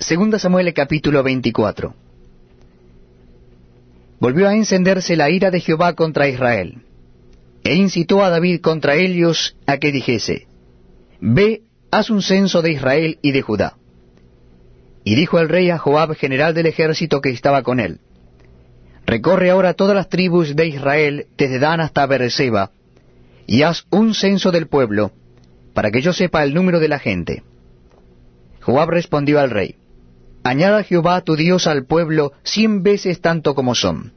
Segunda Samuel capítulo 24 Volvió a encenderse la ira de Jehová contra Israel, e incitó a David contra ellos a que dijese, Ve, haz un censo de Israel y de Judá. Y dijo el rey a Joab, general del ejército que estaba con él, Recorre ahora todas las tribus de Israel, desde Dan hasta Beerseba, y haz un censo del pueblo, para que yo sepa el número de la gente. Joab respondió al rey, Añada Jehová tu Dios al pueblo cien veces tanto como son.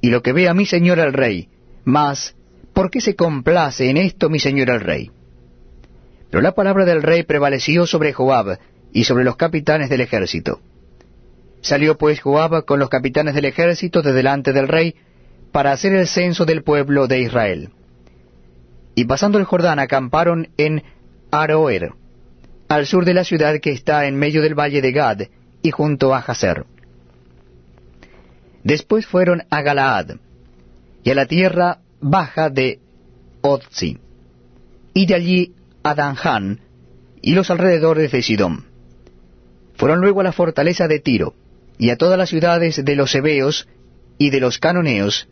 Y lo que vea mi señor el rey, mas, ¿por qué se complace en esto mi señor el rey? Pero la palabra del rey prevaleció sobre Joab y sobre los capitanes del ejército. Salió pues Joab con los capitanes del ejército de delante del rey para hacer el censo del pueblo de Israel. Y pasando el Jordán acamparon en Aroer, al sur de la ciudad que está en medio del valle de Gad y junto a Hazer. Después fueron a Galaad y a la tierra baja de Otzi, y de allí a Danján y los alrededores de Sidón. Fueron luego a la fortaleza de Tiro y a todas las ciudades de los Hebeos y de los Canoneos,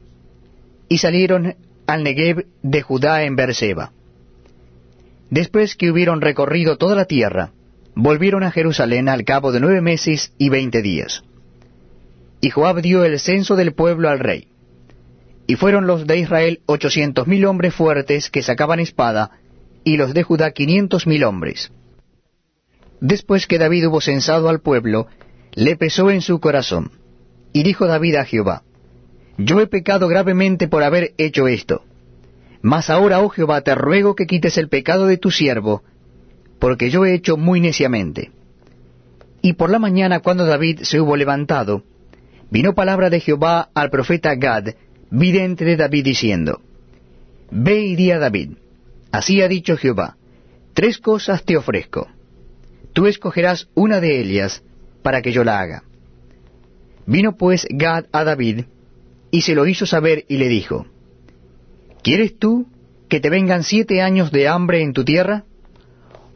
y salieron al Negev de Judá en Berseba. Después que hubieron recorrido toda la tierra, volvieron a Jerusalén al cabo de nueve meses y veinte días. Y Joab dio el censo del pueblo al rey. Y fueron los de Israel ochocientos mil hombres fuertes que sacaban espada, y los de Judá quinientos mil hombres. Después que David hubo censado al pueblo, le pesó en su corazón. Y dijo David a Jehová, Yo he pecado gravemente por haber hecho esto mas ahora, oh Jehová, te ruego que quites el pecado de tu siervo, porque yo he hecho muy neciamente. Y por la mañana, cuando David se hubo levantado, vino palabra de Jehová al profeta Gad, vidente de David, diciendo, Ve y di a David, así ha dicho Jehová, tres cosas te ofrezco. Tú escogerás una de ellas para que yo la haga. Vino pues Gad a David, y se lo hizo saber y le dijo, ¿Quieres tú que te vengan siete años de hambre en tu tierra?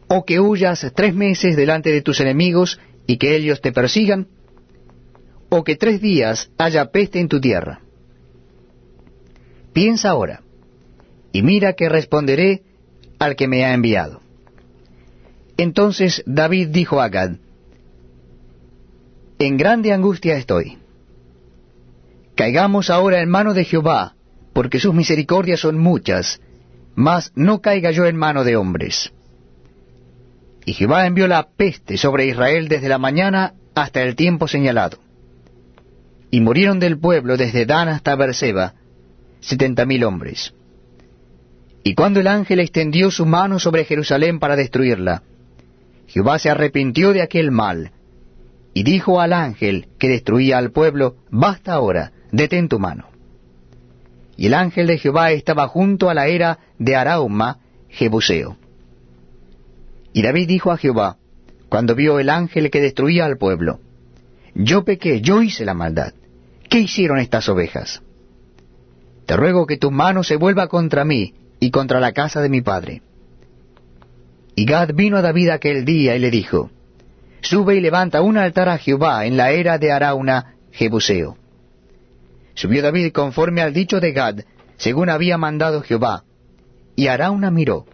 ¿O que huyas tres meses delante de tus enemigos y que ellos te persigan? ¿O que tres días haya peste en tu tierra? Piensa ahora, y mira que responderé al que me ha enviado. Entonces David dijo a Gad, En grande angustia estoy. Caigamos ahora en mano de Jehová, porque sus misericordias son muchas, mas no caiga yo en mano de hombres. Y Jehová envió la peste sobre Israel desde la mañana hasta el tiempo señalado. Y murieron del pueblo desde Dan hasta Berseba setenta mil hombres. Y cuando el ángel extendió su mano sobre Jerusalén para destruirla, Jehová se arrepintió de aquel mal, y dijo al ángel que destruía al pueblo, Basta ahora, detén tu mano y el ángel de Jehová estaba junto a la era de Arauma, Jebuseo. Y David dijo a Jehová, cuando vio el ángel que destruía al pueblo, Yo pequé, yo hice la maldad. ¿Qué hicieron estas ovejas? Te ruego que tu mano se vuelva contra mí y contra la casa de mi padre. Y Gad vino a David aquel día y le dijo, Sube y levanta un altar a Jehová en la era de Arauna, Jebuseo. Subió David conforme al dicho de Gad, según había mandado Jehová. Y Arauna miró,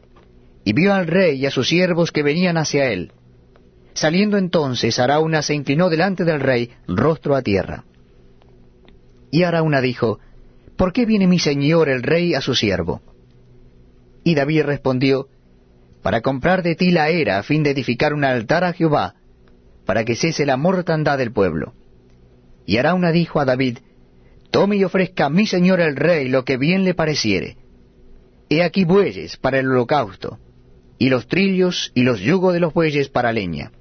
y vio al rey y a sus siervos que venían hacia él. Saliendo entonces, Arauna se inclinó delante del rey, rostro a tierra. Y Arauna dijo, ¿Por qué viene mi señor el rey a su siervo? Y David respondió, Para comprar de ti la era a fin de edificar un altar a Jehová, para que cese la mortandad del pueblo. Y Arauna dijo a David, Tome y ofrezca a mi señor el rey lo que bien le pareciere. He aquí bueyes para el holocausto, y los trillos y los yugos de los bueyes para leña.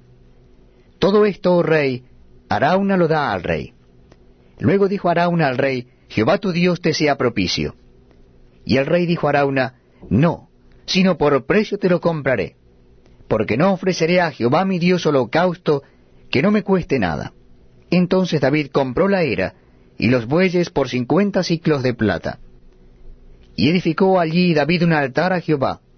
Todo esto, oh rey, Arauna lo da al rey. Luego dijo Arauna al rey, Jehová tu Dios te sea propicio. Y el rey dijo a Arauna, No, sino por precio te lo compraré, porque no ofreceré a Jehová mi Dios holocausto que no me cueste nada. Entonces David compró la era, y los bueyes por cincuenta ciclos de plata. Y edificó allí David un altar a Jehová,